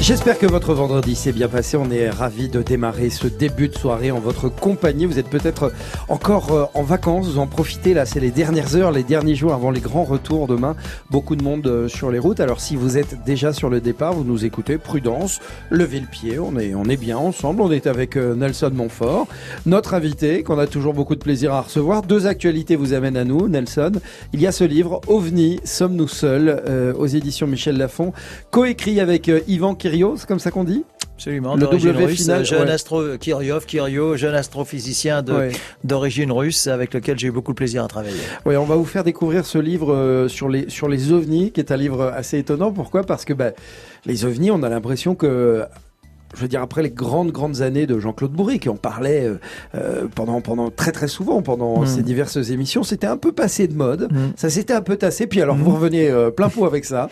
J'espère que votre vendredi s'est bien passé. On est ravis de démarrer ce début de soirée en votre compagnie. Vous êtes peut-être encore euh, en vacances, vous en profitez là, c'est les dernières heures, les derniers jours avant les grands retours demain. Beaucoup de monde euh, sur les routes. Alors si vous êtes déjà sur le départ, vous nous écoutez, prudence, levez le pied, on est, on est bien ensemble. On est avec euh, Nelson Montfort, notre invité qu'on a toujours beaucoup de plaisir à recevoir. Deux actualités vous amènent à nous, Nelson. Il y a ce livre, OVNI, Sommes-nous seuls, aux éditions Michel Lafon, coécrit avec Yvan Kiri c'est comme ça qu'on dit Absolument, le W final, jeune astro Kiryov, jeune astrophysicien d'origine russe avec lequel j'ai eu beaucoup de plaisir à travailler. Oui, on va vous faire découvrir ce livre euh, sur les sur les ovnis, qui est un livre assez étonnant. Pourquoi? Parce que bah, les ovnis, on a l'impression que je veux dire, après les grandes, grandes années de Jean-Claude Bourri, qui en parlait euh, euh, pendant, pendant très, très souvent, pendant mm. ces diverses émissions, c'était un peu passé de mode. Mm. Ça s'était un peu tassé. Puis alors, vous mm. revenez plein pot avec ça.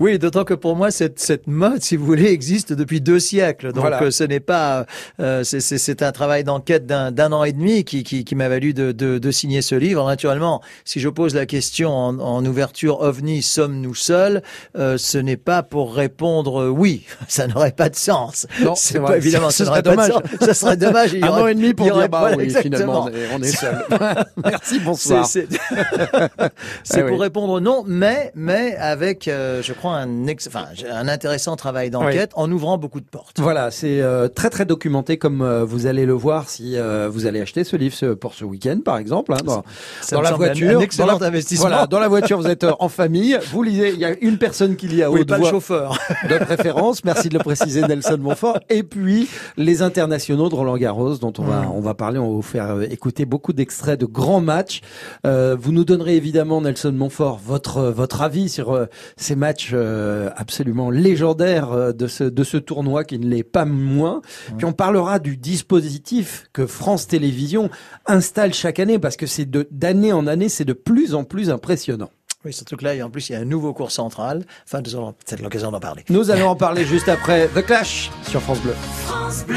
Oui, d'autant que pour moi, cette, cette mode, si vous voulez, existe depuis deux siècles. Donc euh, ce n'est pas... Euh, c'est un travail d'enquête d'un an et demi qui, qui, qui m'a valu de, de, de, signer ce livre. Naturellement, si je pose la question en, en ouverture OVNI, sommes-nous seuls euh, Ce n'est pas pour répondre oui. Ça n'aurait pas de sens. Non, c'est pas évidemment. Ça serait dommage. Ça serait dommage. un an et demi pour dire bah oui, finalement, on est seul. Merci, bonsoir. C'est ah pour répondre non, mais mais avec, je crois un, enfin, un intéressant travail d'enquête en ouvrant beaucoup de portes. Voilà, c'est euh, très très documenté comme euh, vous allez le voir si euh, vous allez acheter ce livre pour ce week-end par exemple. Hein, dans, dans la voiture, un excellent investissement. Voilà, dans la voiture, vous êtes en famille, vous lisez. Il y a une personne qui lit à oui, pas le chauffeur de préférence. Merci de le préciser, Nelson Montfort. Et puis les internationaux de Roland Garros, dont on va mm. on va parler. On va vous faire écouter beaucoup d'extraits de grands matchs. vous nous donnerez évidemment Nelson Montfort votre votre avis sur ces matchs euh, absolument légendaire euh, de ce, de ce tournoi qui ne l'est pas moins. Puis on parlera du dispositif que France Télévisions installe chaque année parce que c'est d'année en année, c'est de plus en plus impressionnant. Oui, surtout que là, en plus, il y a un nouveau cours central. Enfin, nous aurons peut-être l'occasion d'en parler. Nous allons en parler juste après The Clash sur France Bleu. France Bleu.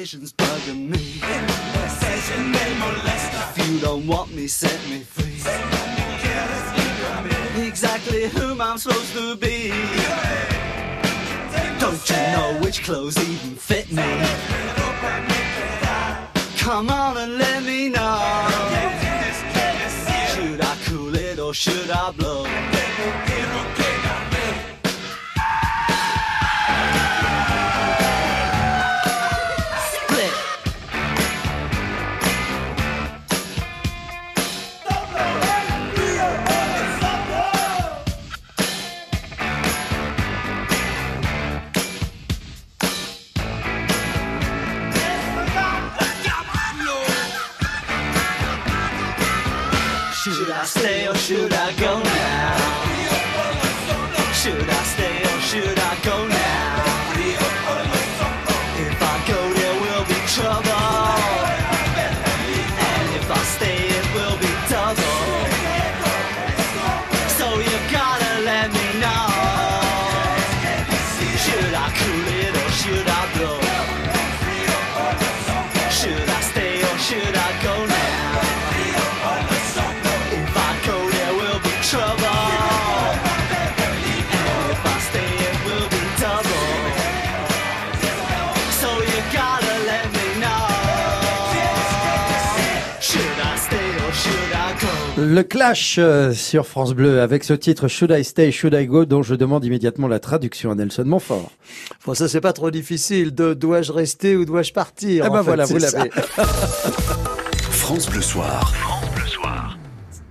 Decisions bugging me. They molest If you don't want me, set me free. Exactly whom I'm supposed to be. Don't you know which clothes even fit me? Come on and let me know. Should I cool it or should I blow? Le clash euh, sur France Bleu avec ce titre Should I Stay, Should I Go dont je demande immédiatement la traduction à Nelson Montfort. Bon, ça c'est pas trop difficile. De dois-je rester ou dois-je partir Eh ben voilà, vous l'avez. France Bleu Soir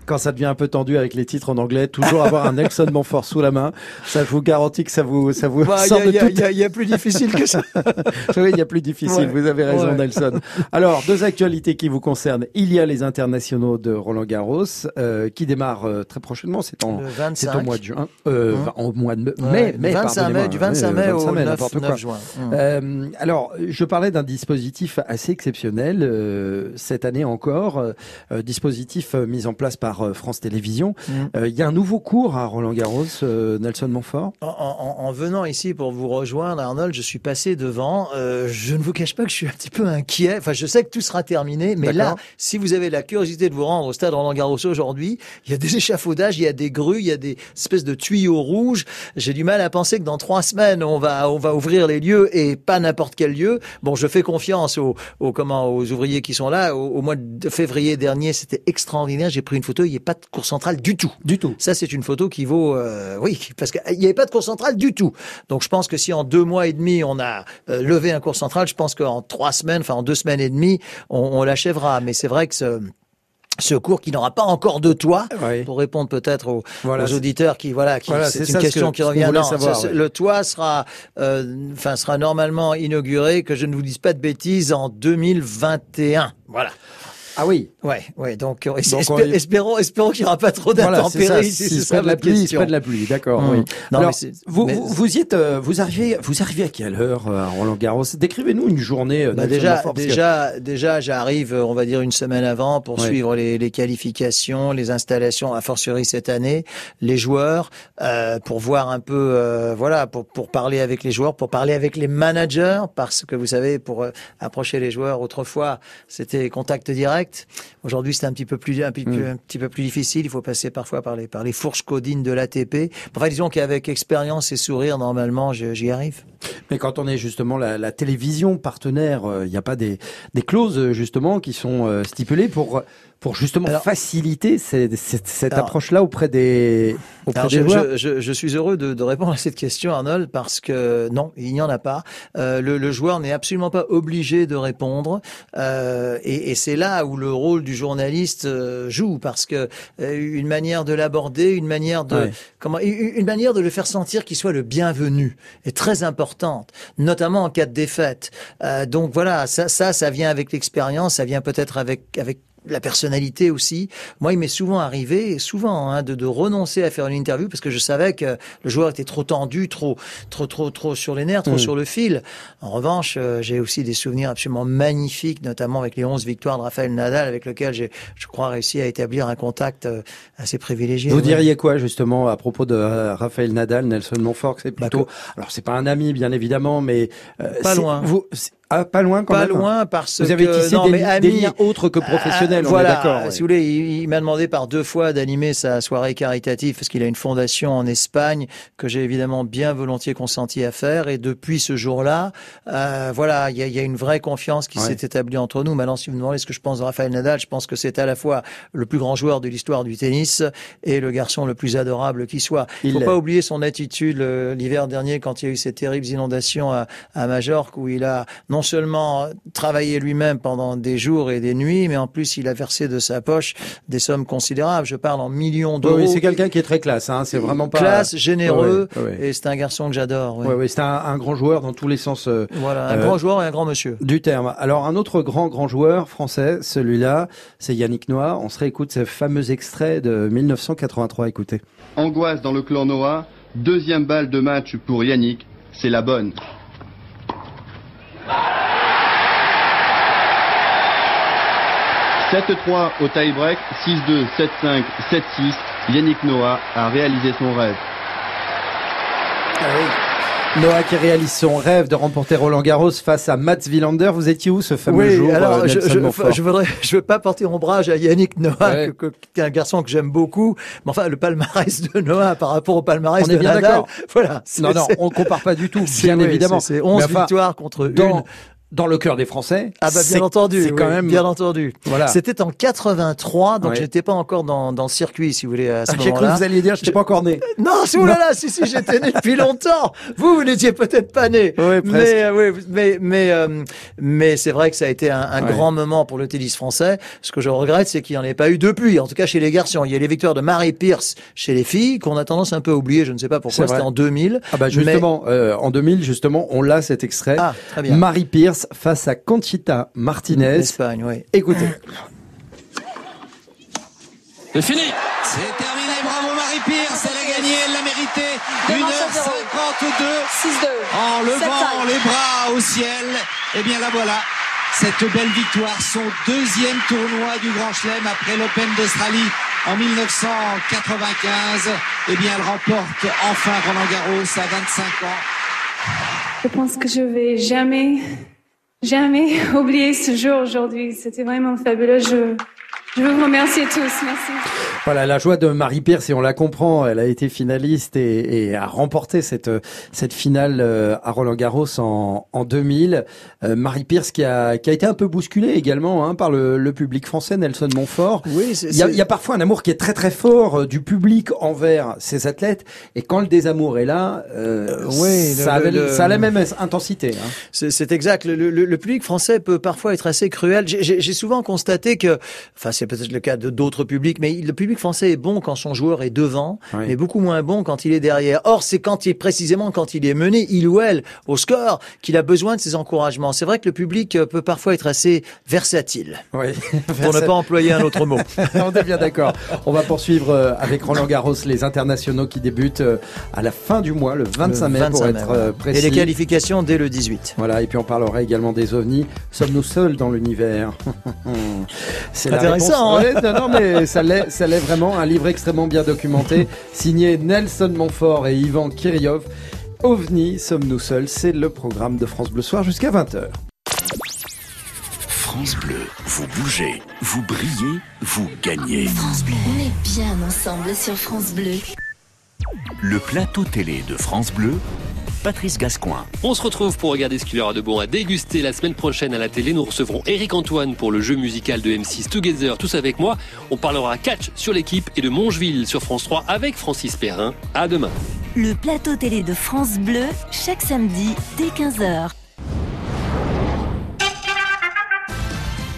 quand ça devient un peu tendu avec les titres en anglais, toujours avoir un Nelson Montfort sous la main. Ça, je vous garantis que ça vous, ça vous bah, sort de tout. Il y, a plus difficile que ça. oui, il y a plus difficile. Vous avez raison, Nelson. Alors, deux actualités qui vous concernent. Il y a les internationaux de Roland Garros euh, qui démarrent euh, très prochainement. C'est en, c'est au mois de juin, euh, hum. au mois de mai, mai, 25 mai, du 25 mai au 9, 9 juin. Hum. Euh, alors, je parlais d'un dispositif assez exceptionnel euh, cette année encore, dispositif mis en place par euh, France Télévisions. Mm. Euh, il y a un nouveau cours à Roland Garros, euh, Nelson Montfort. En, venant ici pour vous rejoindre, Arnold, je suis passé devant. je ne vous cache pas que je suis un petit peu inquiet. Enfin, je sais que tout sera terminé, mais là, si vous avez la curiosité de vous rendre au stade Roland Garros aujourd'hui, il y a des échafaudages, il y a des grues, il y a des espèces de tuyaux rouges. J'ai du mal à penser que dans trois semaines, on va, on va ouvrir les lieux et pas n'importe quel lieu. Bon, je fais confiance aux, aux, comment, aux ouvriers qui sont là. Au, au mois de février dernier, c'était extraordinaire. J'ai pris une photo. Il n'y a pas de cours centrale du tout. Du tout. Ça, c'est une photo qui vaut, euh, oui, parce qu'il n'y avait pas de cours centrale du tout. Donc, je pense que si en deux mois et demi, on a euh, levé un cours central, je pense qu'en trois semaines, enfin en deux semaines et demie, on, on l'achèvera. Mais c'est vrai que ce, ce cours qui n'aura pas encore de toit pour répondre peut-être aux, auditeurs qui voilà qui c'est une question qui revient non le toit sera euh, enfin sera normalement inauguré que je ne vous dise pas de bêtises en 2021 voilà ah oui. Ouais, ouais. Donc, euh, espérons, espérons qu'il n'y aura pas trop d'intempéries. Voilà, si c'est pas de la pluie, pas de la pluie. D'accord. Mmh. Oui. Alors, vous, vous, y êtes, euh, vous arrivez, vous arrivez à quelle heure euh, à Roland Garros? Décrivez-nous une journée. Bah déjà, déjà, déjà, j'arrive, on va dire une semaine avant pour suivre les, les, qualifications, les installations, à fortiori cette année, les joueurs, euh, pour voir un peu, euh, voilà, pour pour parler avec les joueurs, pour parler avec les managers, parce que vous savez, pour approcher les joueurs, autrefois, c'était contact direct. Aujourd'hui, c'est un petit peu plus un, petit, mm. un petit peu plus difficile. Il faut passer parfois par les par les fourches codines de l'ATP. Enfin, disons qu'avec expérience et sourire, normalement, j'y arrive. Mais quand on est justement la, la télévision partenaire, euh, il n'y a pas des, des clauses justement qui sont euh, stipulées pour pour justement faciliter cette, cette, approche-là auprès des, auprès des je, joueurs je, je, suis heureux de, de, répondre à cette question, Arnold, parce que non, il n'y en a pas. Euh, le, le, joueur n'est absolument pas obligé de répondre, euh, et, et c'est là où le rôle du journaliste euh, joue, parce que euh, une manière de l'aborder, une manière de comment, une manière de le faire sentir qu'il soit le bienvenu est très importante, notamment en cas de défaite. Euh, donc voilà, ça, ça, ça vient avec l'expérience, ça vient peut-être avec avec la personnalité aussi. Moi, il m'est souvent arrivé, souvent, hein, de, de, renoncer à faire une interview parce que je savais que le joueur était trop tendu, trop, trop, trop, trop sur les nerfs, trop mm. sur le fil. En revanche, euh, j'ai aussi des souvenirs absolument magnifiques, notamment avec les 11 victoires de Raphaël Nadal, avec lequel j'ai, je crois, réussi à établir un contact euh, assez privilégié. Vous diriez quoi justement à propos de euh, Raphaël Nadal, Nelson Montfort? C'est bah, plutôt, alors c'est pas un ami bien évidemment, mais pas loin. Vous, ah, pas loin quand pas même. Pas loin parce vous avez tissé des, mais des, liens autres que professionnels. Ah, voilà. d'accord. Si vous voulez, il, m'a demandé par deux fois d'animer sa soirée caritative parce qu'il a une fondation en Espagne que j'ai évidemment bien volontiers consenti à faire. Et depuis ce jour-là, euh, voilà, il y a, y a, une vraie confiance qui s'est établie entre nous. Maintenant, si vous me demandez ce que je pense de Rafael Nadal, je pense que c'est à la fois le plus grand joueur de l'histoire du tennis et le garçon le plus adorable qui soit. Il faut pas oublier son attitude l'hiver dernier quand il y a eu ces terribles inondations à, à Majorque où il a non seulement travaillé lui-même pendant des jours et des nuits, mais en plus il a versé de sa poche des sommes considérables. Je parle en millions d'euros. Oui, c'est quelqu'un qui est très classe. Hein. C'est vraiment pas classe, généreux, et c'est un garçon que j'adore. Oui, oui, c'est un, grand joueur dans tous les sens. Euh, voilà, un grand joueur et un grand monsieur. Du terme. Alors un autre grand grand joueur français, celui-là, c'est Yannick Noah. On se réécoute ce fameux extrait de 1983. Écoutez. Angoisse dans le clan Noah. Deuxième balle de match pour Yannick. C'est la bonne. 7-3 au tie-break, 6-2, 7-5, 7-6. Yannick Noah a réalisé son rêve. Ah Noah qui réalise son rêve de remporter Roland Garros face à Mats Wilander. Vous étiez où ce fameux oui, jour alors, euh, je, je, je, voudrais, je veux pas porter ombrage à Yannick Noah, qui est un garçon que j'aime beaucoup. Mais enfin, le palmarès de Noah par rapport au palmarès on est de bien Nadal, voilà. Non, non, on compare pas du tout, bien évidemment. C'est 11 victoires contre dans, une dans le cœur des Français. Ah bah bien entendu, c'est quand même bien entendu. Voilà. C'était en 83, donc Ouais. j'étais pas encore dans, dans le circuit, si vous voulez, à ce Ah, J'ai cru que moment-là. vous alliez dire, je n'étais pas encore né. Non, si, oulala, si, si, j'étais né depuis longtemps. Vous, vous n'étiez peut-être pas né. Presque. mais, euh, oui, mais, mais, euh, mais c'est vrai que ça a été un, un Ouais. grand moment pour le tennis français. Ce que je regrette, c'est qu'il n'y en ait pas eu depuis. En tout cas, chez les garçons. Il y a les victoires de Marie Pierce chez les filles, qu'on a tendance un peu à oublier. Je ne sais pas pourquoi. C'était en 2000. Ah bah justement, euh, en 2000, justement, on l'a cet extrait. Ah, très bien. Marie Pierce face à Conchita Martinez. L'Espagne, oui. Écoutez. C'est fini C'est terminé, bravo Marie-Pierce, elle a gagné, elle l'a mérité. Devant 1h52 6-2. en levant les bras au ciel. Eh bien la voilà, cette belle victoire, son deuxième tournoi du Grand Chelem après l'Open d'Australie en 1995. Eh bien elle remporte enfin Roland Garros à 25 ans. Je pense que je vais jamais, jamais oublier ce jour aujourd'hui. C'était vraiment fabuleux. Je, je vous remercier tous. Merci. Voilà la joie de Marie Pierce et on la comprend. Elle a été finaliste et, et a remporté cette cette finale euh, à Roland Garros en, en 2000. Euh, Marie Pierce qui a qui a été un peu bousculée également hein, par le, le public français. Nelson Montfort. Oui, c'est- Il y, a, il y a parfois un amour qui est très très fort euh, du public envers ces athlètes et quand le désamour est là, euh, oui, ça, le- avait, le- ça a la même intensité. Hein. C'est c'est exact. Le, le- le public français peut parfois être assez cruel. J'ai- J'ai j'ai souvent constaté que, enfin c'est peut-être le cas de d'autres publics, mais le public français est bon quand son joueur est devant, Oui. mais beaucoup moins bon quand il est derrière. Or c'est quand il précisément quand il est mené, il ou elle, au score, qu'il a besoin de ces encouragements. C'est vrai que le public euh, peut parfois être assez versatile, Oui. pour ne pas employer un autre mot. On est bien d'accord. On va poursuivre euh, avec Roland Garros les internationaux qui débutent euh, à la fin du mois, le 25 mai Le pour 25 être mai, précis. Et les qualifications dès le 18. Voilà, et puis on parlera également des ovnis. Sommes-nous seuls dans l'univers? C'est la Intéressant, hein Ouais, non, non, mais ça l'est, ça l'est vraiment. Un livre extrêmement bien documenté, signé Nelson Montfort et Ivan Kirillov. OVNI, sommes-nous seuls? C'est le programme de France Bleu Soir jusqu'à 20h. France Bleu, vous bougez, vous brillez, vous gagnez. France Bleu. On est bien ensemble sur France Bleu. Le plateau télé de France Bleu, Patrice Gascoin. On se retrouve pour regarder ce qu'il y aura de bon à déguster la semaine prochaine à la télé. Nous recevrons Eric Antoine pour le jeu musical de M6 Together, tous avec moi. On parlera catch sur l'équipe et de Mongeville sur France 3 avec Francis Perrin. À demain. Le plateau télé de France Bleu, chaque samedi dès 15h.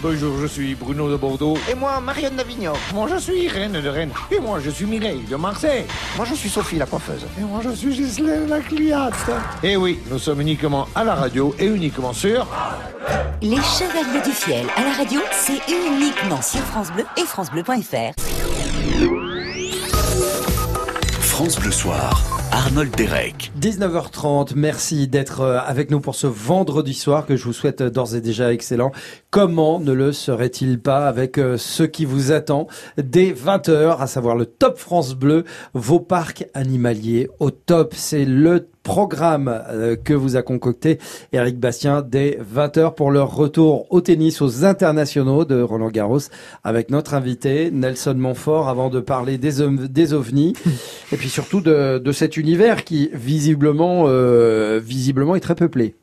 Bonjour, je suis Bruno de Bordeaux. Et moi, Marianne d'Avignon. Moi, je suis Reine de Rennes. Et moi, je suis Mireille de Marseille. Moi, je suis Sophie la coiffeuse. Et moi, je suis Ghislaine la cliente. Et oui, nous sommes uniquement à la radio et uniquement sur... Les Chevaliers du Fiel à la radio, c'est uniquement sur France Bleu et FranceBleu.fr. France Bleu Soir, Arnold Derek. 19h30, merci d'être euh, avec nous pour ce vendredi soir que je vous souhaite euh, d'ores et déjà excellent. Comment ne le serait-il pas avec euh, ce qui vous attend dès 20h, à savoir le Top France Bleu, vos parcs animaliers au top. C'est le programme euh, que vous a concocté Eric Bastien dès 20h pour leur retour au tennis aux internationaux de Roland Garros avec notre invité Nelson Montfort avant de parler des, ov- des ovnis et puis surtout de, de cet univers qui visiblement euh, visiblement est très peuplé.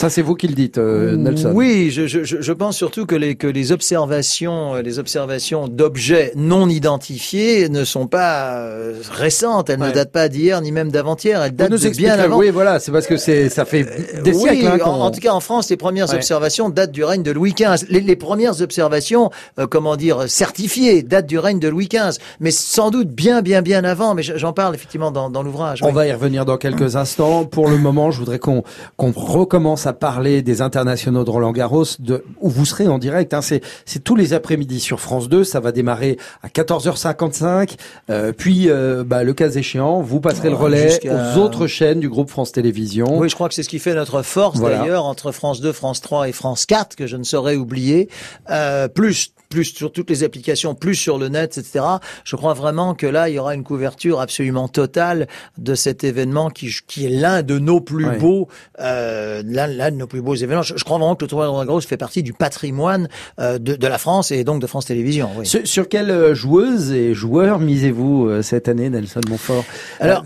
Ça c'est vous qui le dites euh, Nelson. Oui, je, je, je pense surtout que les, que les observations, euh, les observations d'objets non identifiés ne sont pas euh, récentes. Elles Ouais. ne datent pas d'hier ni même d'avant-hier. Elles datent de bien avant. oui voilà, c'est parce que c'est ça fait des siècles hein, en, tout cas en France, les premières Ouais. observations datent du règne de Louis XV. Les, les premières observations, comment dire, certifiées, datent du règne de Louis XV, mais sans doute bien, bien, bien avant. Mais j'en parle effectivement dans, dans l'ouvrage. On oui. va y revenir dans quelques instants. Pour le moment, je voudrais qu'on qu'on recommence à parler des internationaux de Roland Garros, de, où vous serez en direct. Hein. C'est tous les après-midi sur France 2. Ça va démarrer à 14h55. Euh, puis, euh, bah, le cas échéant, vous passerez le relais aux autres chaînes du groupe France Télévisions. Oui, je crois que c'est ce qui fait notre force Voilà. d'ailleurs entre France 2, France 3 et France 4 que je ne saurais oublier. Euh, plus plus sur toutes les applications, plus sur le net, etc. Je crois vraiment que là, il y aura une couverture absolument totale de cet événement qui, qui est l'un de nos plus beaux, euh, l'un de nos plus beaux événements. Je, crois vraiment que le tournoi de Roland Garros fait partie du patrimoine euh, de, de, la France et donc de France Télévisions. Oui. Sur, sur quelle euh, joueuse et joueur misez-vous euh, cette année, Nelson Montfort? Alors,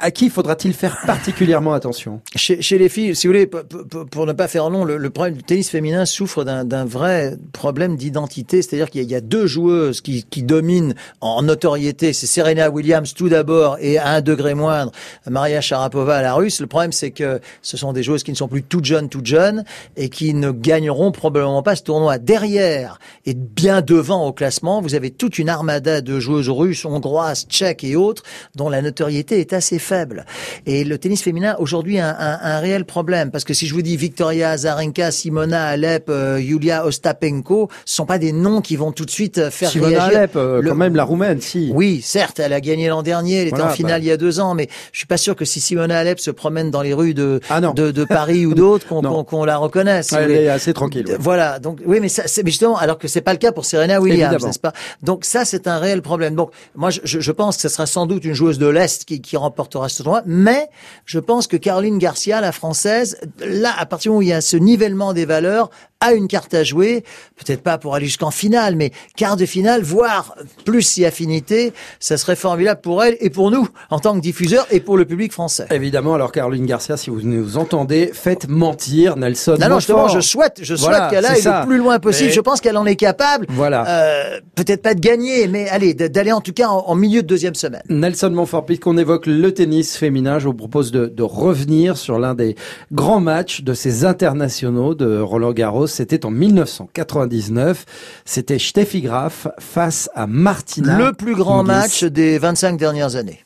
à qui faudra-t-il faire particulièrement attention? Chez, chez, les filles, si vous voulez, pour ne pas faire long, le, le problème du tennis féminin souffre d'un vrai problème d'identité, c'est-à-dire qu'il y, a deux joueuses qui, dominent en notoriété, c'est Serena Williams tout d'abord et à un degré moindre Maria Sharapova à la russe. Le problème c'est que ce sont des joueuses qui ne sont plus toutes jeunes, toutes jeunes et qui ne gagneront probablement pas ce tournoi. Derrière et bien devant au classement, vous avez toute une armada de joueuses russes, hongroises, tchèques et autres dont la notoriété est assez faible. Et le tennis féminin aujourd'hui a un, un, réel problème parce que si je vous dis Victoria Azarenka, Simona Alep, euh, Yulia Ostapenko, ce sont pas des noms qui vont tout de suite euh, faire Simona Alep, euh, quand même la roumaine, si. Oui, certes, elle a gagné l'an dernier, elle était en finale bah. il y a deux ans, mais je suis pas sûr que si Simona Alep se promène dans les rues de ah de, de, Paris ou d'autres, qu'on la reconnaisse. elle est assez tranquille. Voilà, donc oui, mais ça, c'est justement alors que c'est pas le cas pour Serena Williams, n'est-ce pas? Donc ça, c'est un réel problème. Donc moi, je, je, pense que ce sera sans doute une joueuse de l'est qui, qui remportera ce tournoi, mais je pense que Caroline Garcia, la française, là, à partir où il y a ce nivellement des valeurs, a une carte à jouer, peut-être pas pour aller jusqu'en finale, mais quart de finale, voire plus si affinité, ça serait formidable pour elle et pour nous en tant que diffuseurs et pour le public français. Évidemment, alors Caroline Garcia, si vous nous entendez, faites mentir Nelson. Non, non, justement, je souhaite, je souhaite qu'elle aille le plus loin possible. Je pense qu'elle en est capable. Voilà. Euh, peut-être pas de gagner, mais allez, d'aller en tout cas en, milieu de deuxième semaine. Nelson Montfort, puisqu'on évoque le tennis féminin, je vous propose de, de revenir sur l'un des grands matchs de ces internationaux de Roland Garros c'était en 1999. C'était Steffi Graf face à Martina. Le plus grand match des 25 dernières années.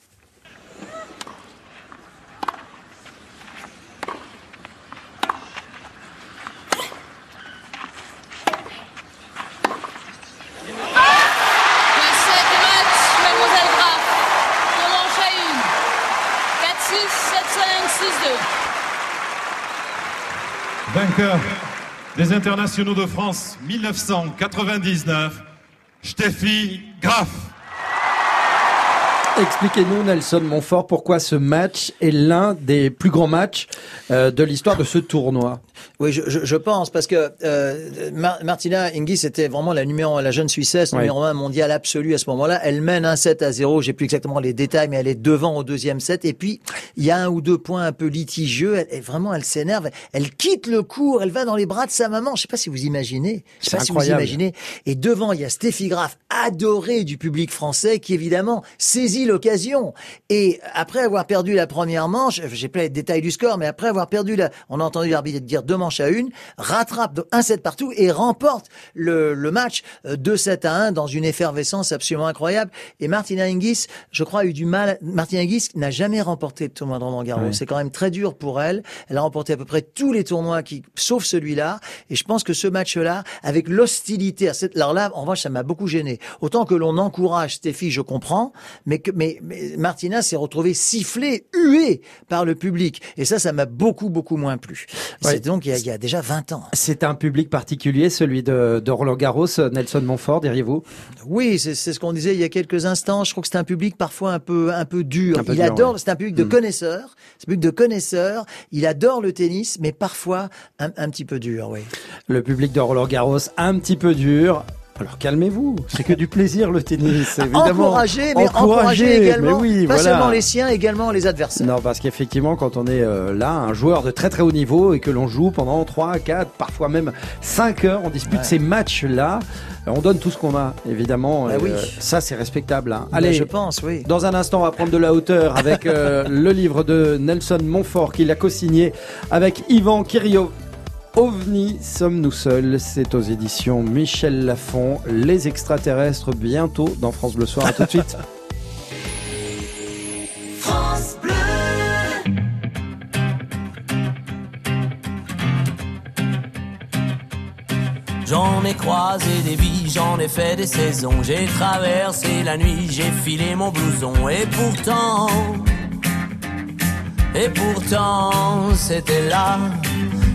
Internationaux de France 1999, Steffi Graf. Expliquez-nous, Nelson Montfort, pourquoi ce match est l'un des plus grands matchs euh, de l'histoire de ce tournoi? Oui, je, je, je, pense parce que euh, Martina Hingis était vraiment la numéro la jeune Suissesse numéro un mondial absolu à ce moment-là. Elle mène un 7 à 0, j'ai plus exactement les détails, mais elle est devant au deuxième set. Et puis il y a un ou deux points un peu litigieux. Elle, vraiment, elle s'énerve. Elle quitte le cours. Elle va dans les bras de sa maman. Je sais pas si vous imaginez. Je sais pas si vous imaginez. Et devant, il y a Steffi Graf, adorée du public français, qui évidemment saisit l'occasion. Et après avoir perdu la première manche, j'ai pas les détails du score, mais après avoir perdu la, on a entendu l'arbitre dire deux manches à une, rattrape un set partout et remporte le, le match 2-7 euh, à 1 dans une effervescence absolument incroyable. Et Martina Hingis, je crois, a eu du mal. Martina Hingis n'a jamais remporté le tournoi de Roland Garros. C'est quand même très dur pour elle. Elle a remporté à peu près tous les tournois qui, sauf celui-là. Et je pense que ce match-là, avec l'hostilité, alors là, en revanche, ça m'a beaucoup gêné. Autant que l'on encourage Stéphie, je comprends, mais que, mais, mais Martina s'est retrouvée sifflée, huée par le public. Et ça, ça m'a beaucoup, beaucoup moins plu. C'est donc il y, a, déjà 20 ans. C'est un public particulier, celui de, de Roland Garros, Nelson Montfort, diriez-vous? Oui, c'est ce qu'on disait il y a quelques instants. Je crois que c'est un public parfois un peu un peu dur. il adore, c'est un public de hmm. connaisseurs, c'est un public de connaisseurs. Il adore le tennis, mais parfois un, un petit peu dur, oui. Le public de Roland Garros, un petit peu dur. Alors calmez-vous, c'est que du plaisir le tennis, évidemment. Encourager, mais encourager, également, oui, pas seulement les siens, également les adversaires. Non, parce qu'effectivement, quand on est euh, là, un joueur de très très haut niveau et que l'on joue pendant 3, 4, parfois même 5 heures, on dispute ces matchs-là, euh, on donne tout ce qu'on a, évidemment. Bah oui. Euh, ça, c'est respectable. Hein. Bah, Allez, je pense, oui. Dans un instant, on va prendre de la hauteur avec le livre de Nelson Montfort qu'il a co-signé avec Yvan Kirio OVNI, sommes-nous seuls C'est aux éditions Michel Lafon. Les extraterrestres, bientôt dans France Bleu Soir. À tout de suite. France Bleu. J'en ai croisé des vies, j'en ai fait des saisons. J'ai traversé la nuit, j'ai filé mon blouson. Et pourtant, et pourtant, c'était là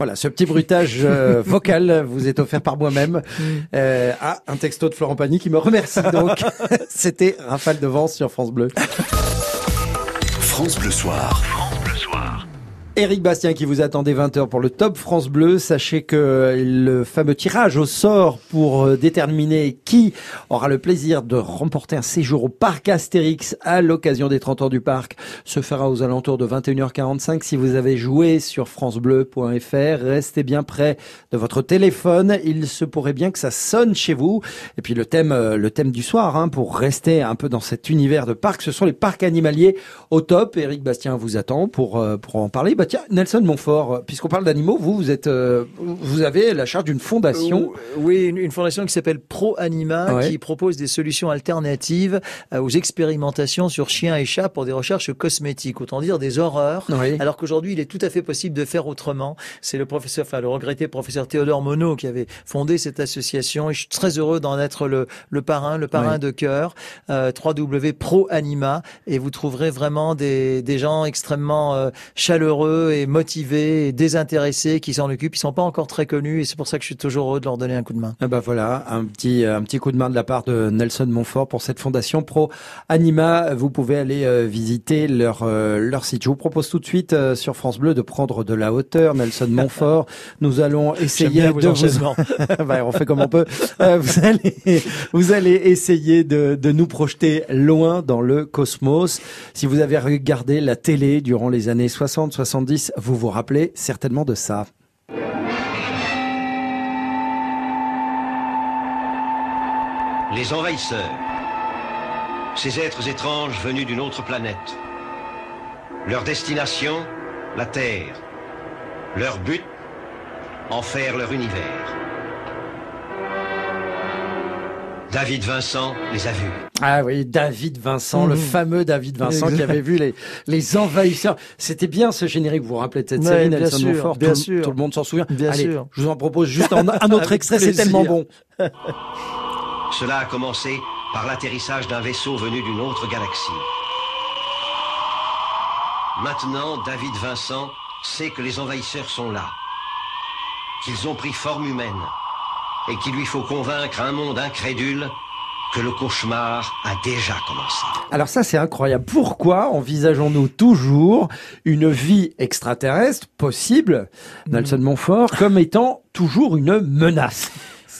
Voilà, ce petit bruitage euh, vocal vous est offert par moi-même. Euh, ah, un texto de Florent Pagny qui me remercie donc. C'était Rafale de vent sur France Bleu. France Bleu Soir. Éric Bastien qui vous attendait 20h pour le Top France Bleu. Sachez que le fameux tirage au sort pour euh, déterminer qui aura le plaisir de remporter un séjour au parc Astérix à l'occasion des 30 ans du parc se fera aux alentours de 21h45. Si vous avez joué sur francebleu.fr, restez bien près de votre téléphone. Il se pourrait bien que ça sonne chez vous. Et puis le thème, euh, le thème du soir, hein, pour rester un peu dans cet univers de parc, ce sont les parcs animaliers au top. Éric Bastien vous attend pour, euh, pour en parler. Bah tiens, Nelson Montfort, euh, puisqu'on parle d'animaux, vous, vous êtes, euh, vous avez la charge d'une fondation. Oui, une, une fondation qui s'appelle Pro Anima, Ouais. qui propose des solutions alternatives euh, aux expérimentations sur chiens et chats pour des recherches cosmétiques, autant dire des horreurs. Oui. Alors qu'aujourd'hui, il est tout à fait possible de faire autrement. C'est le professeur, enfin le regretté professeur Théodore Monod qui avait fondé cette association. Et je suis très heureux d'en être le, le parrain, le parrain Oui. de cœur. Euh, www.proanima et vous trouverez vraiment des, des gens extrêmement euh, chaleureux et motivés et désintéressés qui s'en occupent. Ils sont pas encore très connus et c'est pour ça que je suis toujours heureux de leur donner un coup de main. Ah bah voilà, un petit un petit coup de main de la part de Nelson Montfort pour cette fondation Pro Anima. Vous pouvez aller euh, visiter leur euh, leur site. Je vous propose tout de suite euh, sur France Bleu de prendre de la hauteur. Nelson Montfort, nous allons essayer de enchaînements. Bah, on fait comme on peut. Vous allez vous allez essayer de de nous projeter loin dans le cosmos. Si vous avez regardé la télé durant les années 60-70, vous vous rappelez certainement de ça. les envahisseurs, ces êtres étranges venus d'une autre planète. Leur destination, la Terre. Leur but, en faire leur univers. David Vincent les a vus. Ah oui, David Vincent, le Mhm. fameux David Vincent qui avait vu les, les envahisseurs. C'était bien ce générique, vous vous rappelez de cette Ouais, série, bien Nelson sûr, Montfort, bien tout, sûr. tout le monde s'en souvient. Bien Allez, sûr. je vous en propose juste un, un autre extrait, c'est tellement bon. Cela a commencé par l'atterrissage d'un vaisseau venu d'une autre galaxie. Maintenant, David Vincent sait que les envahisseurs sont là, qu'ils ont pris forme humaine, et qu'il lui faut convaincre un monde incrédule que le cauchemar a déjà commencé. Alors ça, c'est incroyable. Pourquoi envisageons-nous toujours une vie extraterrestre possible, Nelson Montfort, comme étant toujours une menace?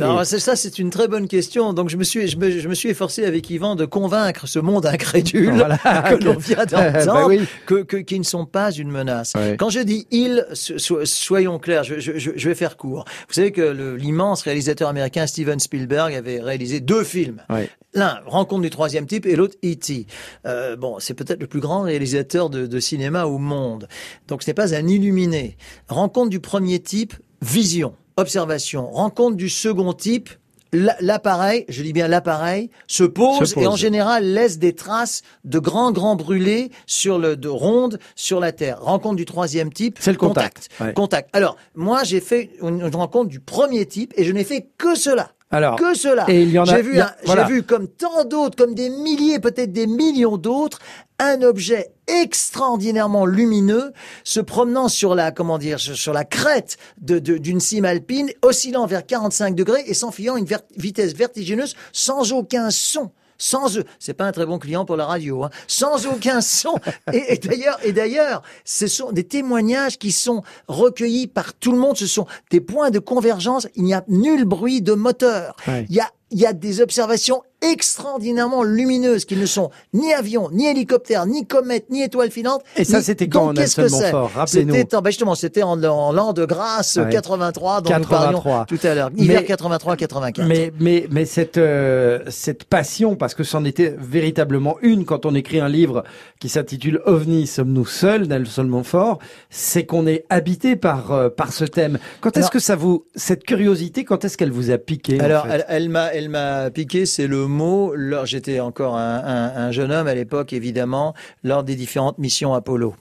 Alors, c'est ça, c'est une très bonne question. Donc je me suis, je me, je me suis efforcé avec Yvan de convaincre ce monde incrédule Voilà. que l'on vient d'entendre, Bah oui. que, que, qui ne sont pas une menace. Quand je dis ils, so- so- soyons clairs, je, je, je vais faire court. Vous savez que le- l'immense réalisateur américain Steven Spielberg avait réalisé deux films. Ouais. L'un, Rencontre du troisième type, et l'autre, E.T. Euh, bon, c'est peut-être le plus grand réalisateur de, de cinéma au monde. Donc, ce n'est pas un illuminé. Rencontre du premier type, vision, observation. Rencontre du second type, la- l'appareil, je dis bien l'appareil, se pose, Se pose. et en général laisse des traces de grands, grands brûlés sur le, de rondes sur la Terre. Rencontre du troisième type, C'est le contact. Ouais. Contact. Alors, moi, j'ai fait une rencontre du premier type, et je n'ai fait que cela. Alors, que cela. et il y en a- J'ai vu, a- voilà. comme tant d'autres, comme des milliers, peut-être des millions d'autres, un objet extraordinairement lumineux se promenant sur la, comment dire, sur la crête de- de- d'une cime alpine, oscillant vers 45 degrés et s'enfuyant à une vitesse vertigineuse sans aucun son. Sans eux, c'est pas un très bon client pour la radio, hein. sans aucun son. Et, et d'ailleurs, et d'ailleurs, ce sont des témoignages qui sont recueillis par tout le monde. Ce sont des points de convergence. Il n'y a nul bruit de moteur. Ouais. Il y a, il y a des observations extraordinairement lumineuses qui ne sont ni avions, ni hélicoptères, ni comètes, ni étoiles filantes. Et ça, ni- c'était Donc, quand, qu'est-ce Nelson que c'est Montfort? Rappelez-nous. C'était en- ben justement, c'était en, en l'an de grâce Ouais. 83 dont 83. nous parlions tout à l'heure. Hiver Mais- 83-84. Mais, mais, mais cette, euh, cette passion, parce que c'en était véritablement une quand on écrit un livre qui s'intitule OVNI, sommes-nous seuls, Nelson Montfort, c'est qu'on est habité par, euh, par ce thème. Quand est-ce que ça vous, cette curiosité, quand est-ce qu'elle vous a piqué en Alors, fait? elle, elle m'a, elle m'a piqué, c'est le mot. Lors, j'étais encore un jeune homme à l'époque, évidemment, lors des différentes missions Apollo.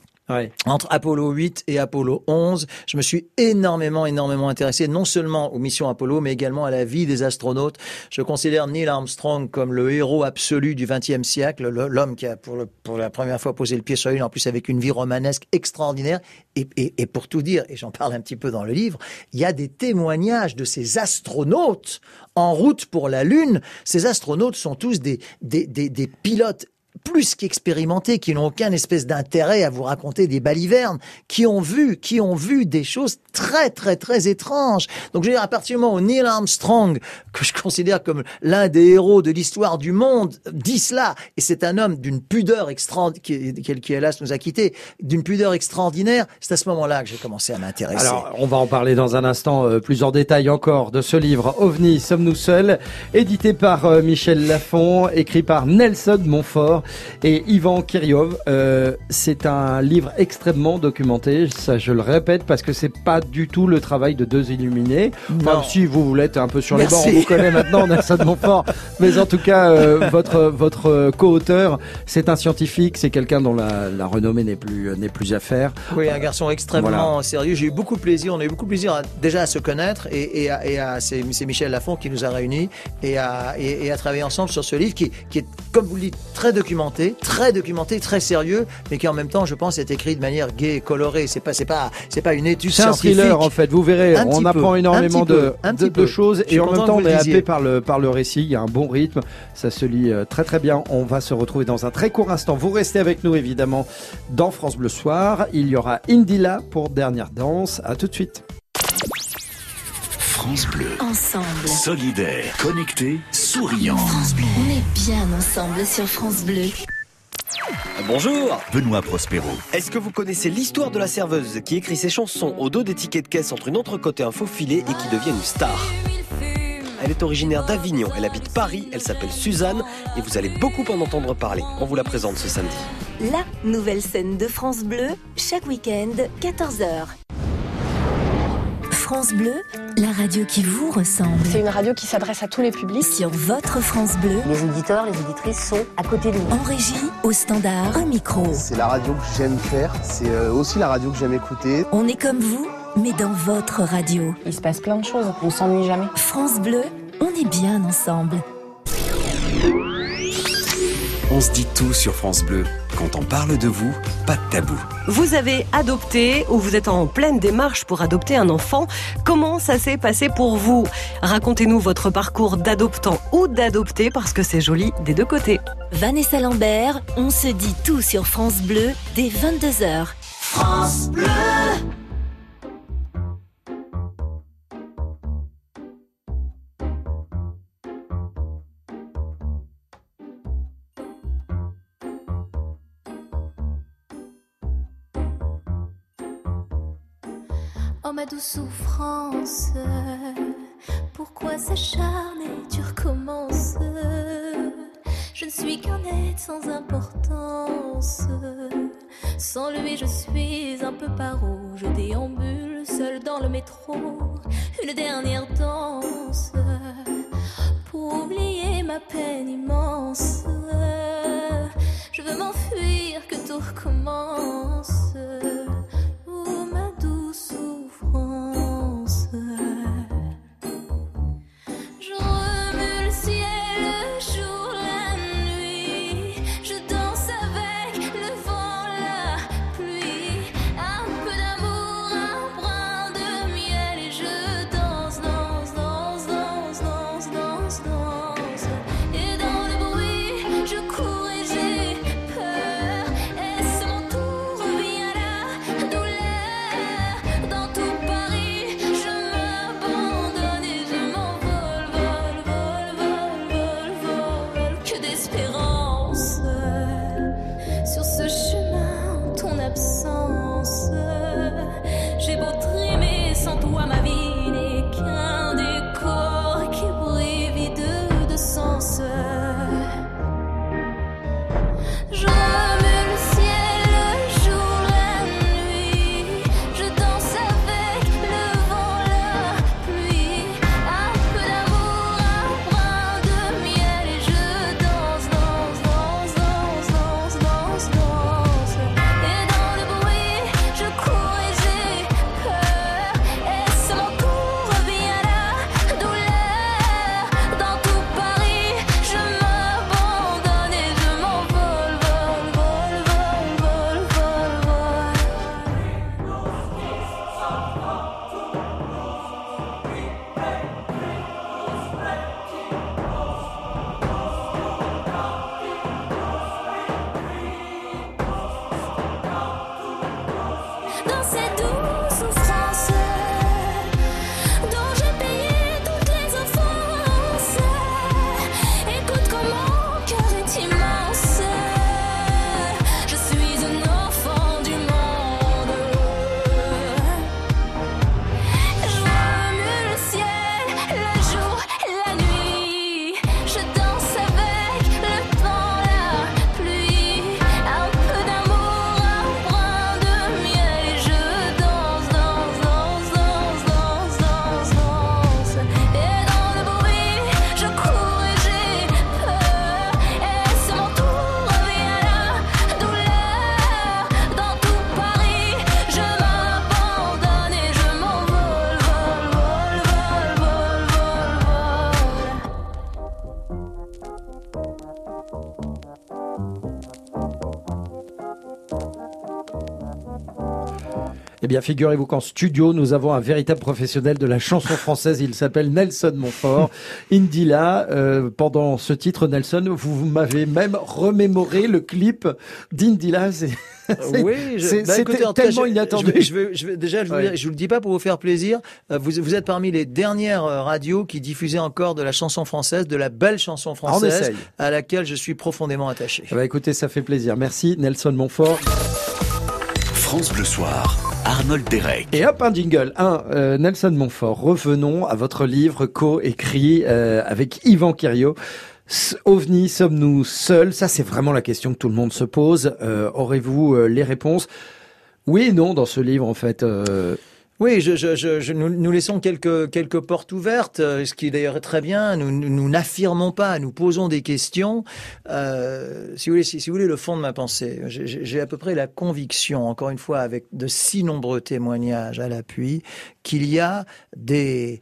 Entre Apollo 8 et Apollo 11, je me suis énormément, énormément intéressé non seulement aux missions Apollo, mais également à la vie des astronautes. Je considère Neil Armstrong comme le héros absolu du XXe siècle, le- l'homme qui a pour, la première fois posé le pied sur la Lune, en plus avec une vie romanesque extraordinaire. Et, pour tout dire, et j'en parle un petit peu dans le livre, il y a des témoignages de ces astronautes en route pour la Lune. Ces astronautes sont tous des pilotes plus qu'expérimentés, qui n'ont aucun espèce d'intérêt à vous raconter des balivernes, qui ont vu, qui ont vu des choses très, très, très étranges. Donc, je veux dire, à partir du moment où Neil Armstrong, que je considère comme l'un des héros de l'histoire du monde, dit cela, et c'est un homme d'une pudeur extraordinaire, qui, qui, hélas nous a quittés, d'une pudeur extraordinaire, c'est à ce moment-là que j'ai commencé à m'intéresser. Alors, on va en parler dans un instant, euh, plus en détail encore, de ce livre OVNI, Sommes-nous seuls édité par euh, Michel Lafon, écrit par Nelson Montfort et Ivan Kiriov. Euh, c'est un livre extrêmement documenté, ça je le répète, parce que c'est pas du tout le travail de deux illuminés. Enfin, si vous voulez être un peu sur les bords, on vous connaît maintenant, Nelson Montfort. Mais en tout cas, euh, votre votre co-auteur, c'est un scientifique, c'est quelqu'un dont la, la renommée n'est plus n'est plus à faire. Oui, un garçon extrêmement Voilà. sérieux. J'ai eu beaucoup de plaisir. On a eu beaucoup de plaisir à- déjà à se connaître et, et à, et à- c'est, c'est Michel Lafont qui nous a réunis et à, et, et à travailler ensemble sur ce livre qui, qui est, comme vous le dites, très documenté, très documenté, très sérieux, mais qui en même temps, je pense, est écrit de manière gaie colorée. C'est pas, c'est pas, c'est pas une étude C'est un thriller en fait, vous verrez, Un on apprend peu, énormément de, peu, de, choses et en même temps on est happé par le, par le récit, il y a un bon rythme, ça se lit euh, très très bien. On va se retrouver dans un très court instant. Vous restez avec nous évidemment dans France Bleu Soir. Il y aura Indila pour dernière danse. À tout de suite. France Bleu. Ensemble. Solidaire, connecté, souriant. France Bleu. On est bien ensemble sur France Bleu. Bonjour Benoît Prospero. Est-ce que vous connaissez l'histoire de la serveuse qui écrit ses chansons au dos des tickets de caisse entre une entrecôte et un faux filet et qui devient une star? Elle est originaire d'Avignon. Elle habite Paris. Elle s'appelle Suzanne et vous allez beaucoup en entendre parler. On vous la présente ce samedi. La nouvelle scène de France Bleu, chaque week-end, 14h. France Bleu, la radio qui vous ressemble. C'est une radio qui s'adresse à tous les publics. Sur votre France Bleu. Les auditeurs, les auditrices sont à côté de nous. En régie, au standard, au micro. C'est la radio que j'aime faire. C'est euh, aussi la radio que j'aime écouter. On est comme vous, mais dans votre radio. Il se passe plein de choses. On s'ennuie jamais. France Bleu, on est bien ensemble. On se dit tout sur France Bleu. Quand on parle de vous, pas de tabou. Vous avez adopté ou vous êtes en pleine démarche pour adopter un enfant. Comment ça s'est passé pour vous? Racontez-nous votre parcours d'adoptant ou d'adopté parce que c'est joli des deux côtés. Vanessa Lambert, on se dit tout sur France Bleu dès 22h. France Bleu Oh ma douce souffrance, pourquoi s'acharner, tu recommences Je ne suis qu'un être sans importance. Sans lui, je suis un peu paro. Je déambule seul dans le métro. Une dernière danse pour oublier ma peine immense. Je veux m'enfuir, que tout recommence. Bien, figurez-vous qu'en studio, nous avons un véritable professionnel de la chanson française. Il s'appelle Nelson Montfort. Indila, euh, pendant ce titre, Nelson, vous, vous m'avez même remémoré le clip d'Indila. C'est- Oui, bah, c'était cas, tellement je- inattendu. Je déjà, je vous, Ouais. je vous le dis pas pour vous faire plaisir. euh, Vous, vous êtes parmi les dernières euh, radios qui diffusaient encore de la chanson française, de la belle chanson on française, à laquelle je suis profondément attaché. Eh ben, écoutez, ça fait plaisir. Merci, Nelson Montfort. France Bleu Soir, Et hop, un jingle. Un, euh, Nelson Montfort. Revenons à votre livre co-écrit euh, avec Yvan Kirio. S- OVNI, sommes-nous seuls? Ça, c'est vraiment la question que tout le monde se pose. Euh, Aurez-vous euh, les réponses? Oui et non dans ce livre, en fait. Oui, je, je, je, nous, nous laissons quelques, quelques portes ouvertes, euh, ce qui d'ailleurs est très bien. Nous n'affirmons pas, nous posons des questions. Euh, si, vous voulez, si, si vous voulez le fond de ma pensée, j'ai à peu près la conviction, encore une fois, avec de si nombreux témoignages à l'appui, qu'il y a des,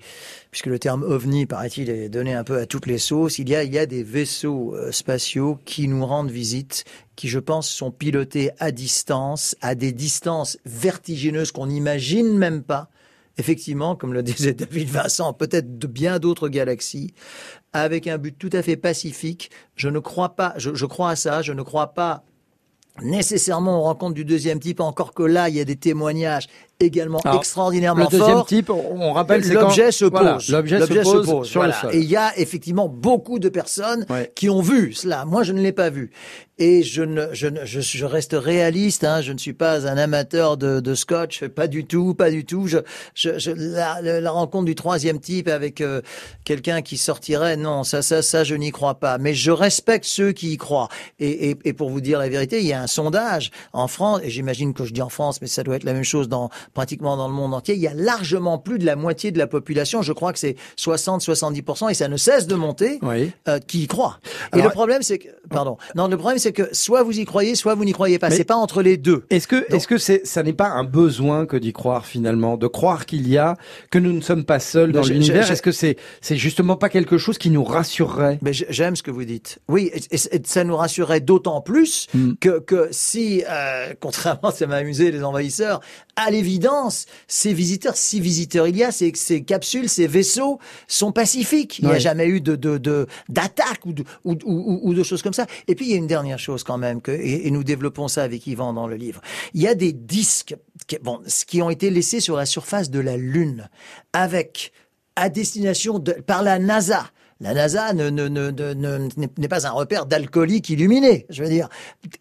puisque le terme ovni, paraît-il, est donné un peu à toutes les sauces, il y a, il y a des vaisseaux euh, spatiaux qui nous rendent visite, qui, je pense, sont pilotés à distance, à des distances vertigineuses qu'on n'imagine même pas. Effectivement, comme le disait David Vincent, peut-être de bien d'autres galaxies, avec un but tout à fait pacifique. Je ne crois pas, je, je crois à ça, je ne crois pas nécessairement aux rencontres du deuxième type, encore que là, il y a des témoignages également Alors, extraordinairement Le deuxième type, on, rappelle, c'est L'objet se pose. Voilà, L'objet se pose sur voilà. le sol. Et il y a effectivement beaucoup de personnes qui ont vu cela. Moi, je ne l'ai pas vu. Et je ne, je ne, je, je reste réaliste. Hein. Je ne suis pas un amateur de, de scotch, pas du tout, pas du tout. Je, je, je la, la- la rencontre du troisième type avec euh, quelqu'un qui sortirait, non, ça, ça, ça, je n'y crois pas. Mais je respecte ceux qui y croient. Et, et, et pour vous dire la vérité, il y a un sondage en France, et j'imagine que je dis en France, mais ça doit être la même chose dans pratiquement dans le monde entier. Il y a largement plus de la moitié de la population. Je crois que c'est 60-70%, et ça ne cesse de monter, euh, qui y croient. Et le problème, c'est que, pardon, non, le problème, c'est que soit vous y croyez, soit vous n'y croyez pas. C'est pas entre les deux. Est-ce que, est-ce que c'est, ça n'est pas un besoin que d'y croire finalement, de croire qu'il y a, que nous ne sommes pas seuls dans Ben, l'univers? Est-ce que c'est, c'est justement pas quelque chose qui nous rassurerait? Mais j- j'aime ce que vous dites. Oui, et, et- et ça nous rassurerait d'autant plus Hmm. que, que si, euh, contrairement, ça m'a amusé les envahisseurs, à l'évidence, ces visiteurs, si visiteurs il y a, ces, ces capsules, ces vaisseaux sont pacifiques. Il n'y a jamais eu de de de- d'attaque ou de ou, ou, ou- ou de choses comme ça. Et puis il y a une dernière chose quand même que et, et nous développons ça avec Yvan dans le livre. Il y a des disques qui, bon, qui ont été laissés sur la surface de la Lune avec à destination de, par la NASA. La NASA ne, ne, ne, ne- ne- n'est pas un repère d'alcoolique illuminé. Je veux dire,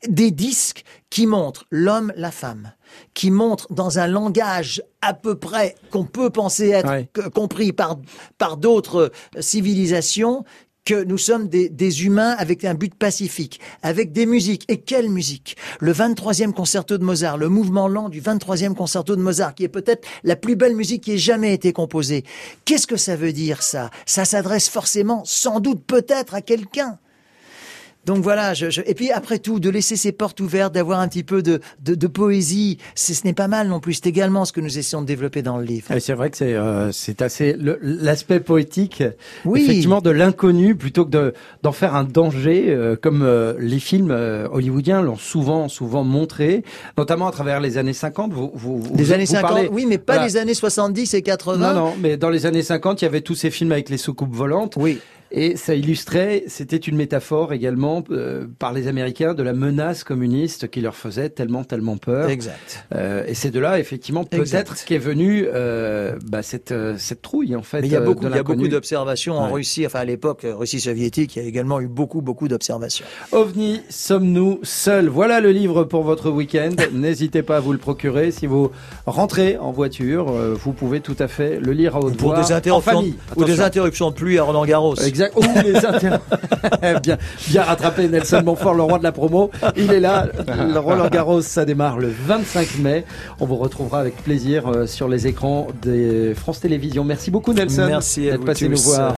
des disques qui montrent l'homme, la femme, qui montrent dans un langage à peu près qu'on peut penser être compris par, par d'autres civilisations, que nous sommes des, des humains avec un but pacifique, avec des musiques. Et quelle musique? Le 23e concerto de Mozart, le mouvement lent du 23e concerto de Mozart, qui est peut-être la plus belle musique qui ait jamais été composée. Qu'est-ce que ça veut dire ça? Ça s'adresse forcément, sans doute, peut-être à quelqu'un. Donc voilà, je, je- et puis après tout, de laisser ses portes ouvertes, d'avoir un petit peu de, de, de poésie, ce n'est pas mal non plus. C'est également ce que nous essayons de développer dans le livre. Et c'est vrai que c'est euh, c'est assez l'aspect poétique, Oui. effectivement, de l'inconnu plutôt que de d'en faire un danger, euh, comme euh, les films euh, hollywoodiens l'ont souvent souvent montré, notamment à travers les années 50. Vous, vous, vous- Des années vous 50, parlez- oui, mais pas Voilà. les années 70 et 80. Non, non, mais dans les années 50, il y avait tous ces films avec les soucoupes volantes. Oui. Et ça illustrait, c'était une métaphore également euh, par les Américains de la menace communiste qui leur faisait tellement, tellement peur. Exact. Euh, et c'est de là, effectivement, peut-être qu'est venue euh, bah, cette, euh, cette trouille, en fait. Mais il y a euh, beaucoup, d'observations en Ouais. Russie, enfin à l'époque euh, Russie soviétique, il y a également eu beaucoup, beaucoup d'observations. OVNI, sommes-nous seuls? Voilà le livre pour votre week-end. N'hésitez pas à vous le procurer. Si vous rentrez en voiture, euh, vous pouvez tout à fait le lire à haute Pour voix. des en interruptions, ou des interruptions de pluie à Roland Ou les inter- bien, bien rattrapé Nelson Montfort, le roi de la promo. Il est là. Le Roland Garros, ça démarre le 25 mai. On vous retrouvera avec plaisir euh, sur les écrans des France Télévisions. Merci beaucoup Nelson Merci d'être passé nous voir.